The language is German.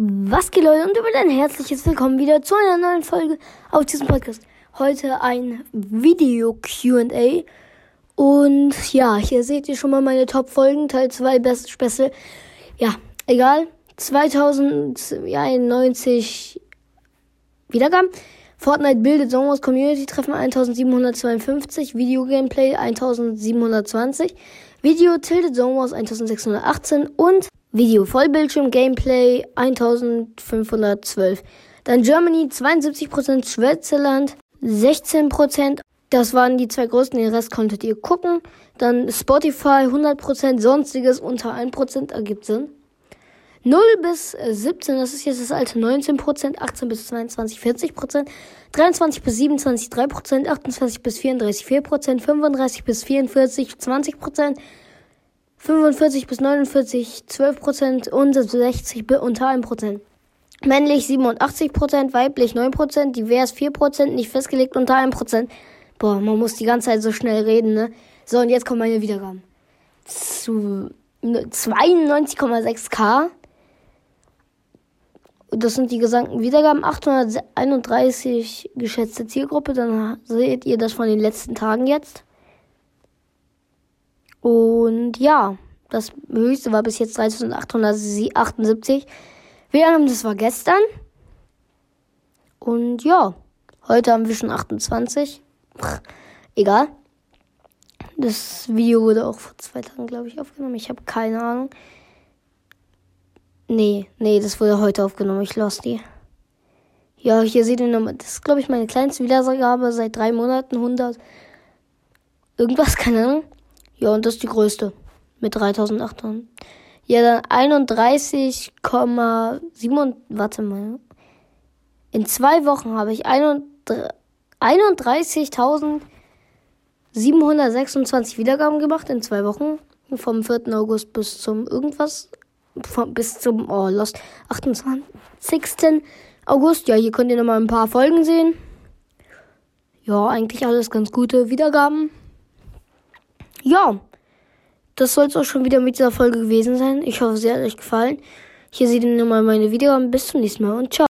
Was geht Leute und damit ein herzliches Willkommen wieder zu einer neuen Folge auf diesem Podcast. Heute ein Video Q&A und ja, hier seht ihr schon mal meine Top Folgen, Teil 2 Best Special. Ja, egal. 2091 Wiedergaben. Fortnite bildet Songwars Community Treffen 1752, Video Gameplay 1720, Video Tilted Songwars 1618 und Video Vollbildschirm Gameplay 1512. Dann Germany 72%, Schweizerland 16%. Das waren die zwei größten, den Rest konntet ihr gucken. Dann Spotify 100%, sonstiges unter 1% ergibt Sinn. 0 bis 17, das ist jetzt das alte 19%, 18 bis 22 40%, 23 bis 27 3%, 28 bis 34 4%, 35 bis 44 20%, 45 bis 49 12% und 60 unter 1%. Männlich 87%, weiblich 9%, divers 4%, nicht festgelegt unter 1%. Boah, man muss die ganze Zeit so schnell reden, ne? So, und jetzt kommen meine Wiedergaben. Zu 92,6k. Das sind die gesamten Wiedergaben. 831 geschätzte Zielgruppe. Dann seht ihr das von den letzten Tagen jetzt. Und ja, das höchste war bis jetzt 3878. Während das war gestern. Und ja, heute haben wir schon 28. Pff, egal. Das Video wurde auch vor zwei Tagen, glaube ich, aufgenommen. Ich habe keine Ahnung. Nee, nee, das wurde heute aufgenommen. Ich lost die. Ja, hier seht ihr nochmal. Das ist, glaube ich, meine kleinste Wiedergabe seit drei Monaten. 100. Irgendwas, keine Ahnung. Ja, und das ist die größte. Mit 3800. Ja, dann 31,7. Warte mal. In zwei Wochen habe ich 31.726 Wiedergaben gemacht. In zwei Wochen. Vom 4. August bis zum irgendwas. Vom, bis zum, oh, Lost. 28. August. Ja, hier könnt ihr nochmal ein paar Folgen sehen. Ja, eigentlich alles ganz gute Wiedergaben ja, das soll es auch schon wieder mit dieser Folge gewesen sein. Ich hoffe, sie hat euch gefallen. Hier seht ihr nochmal meine Videos. Bis zum nächsten Mal und ciao.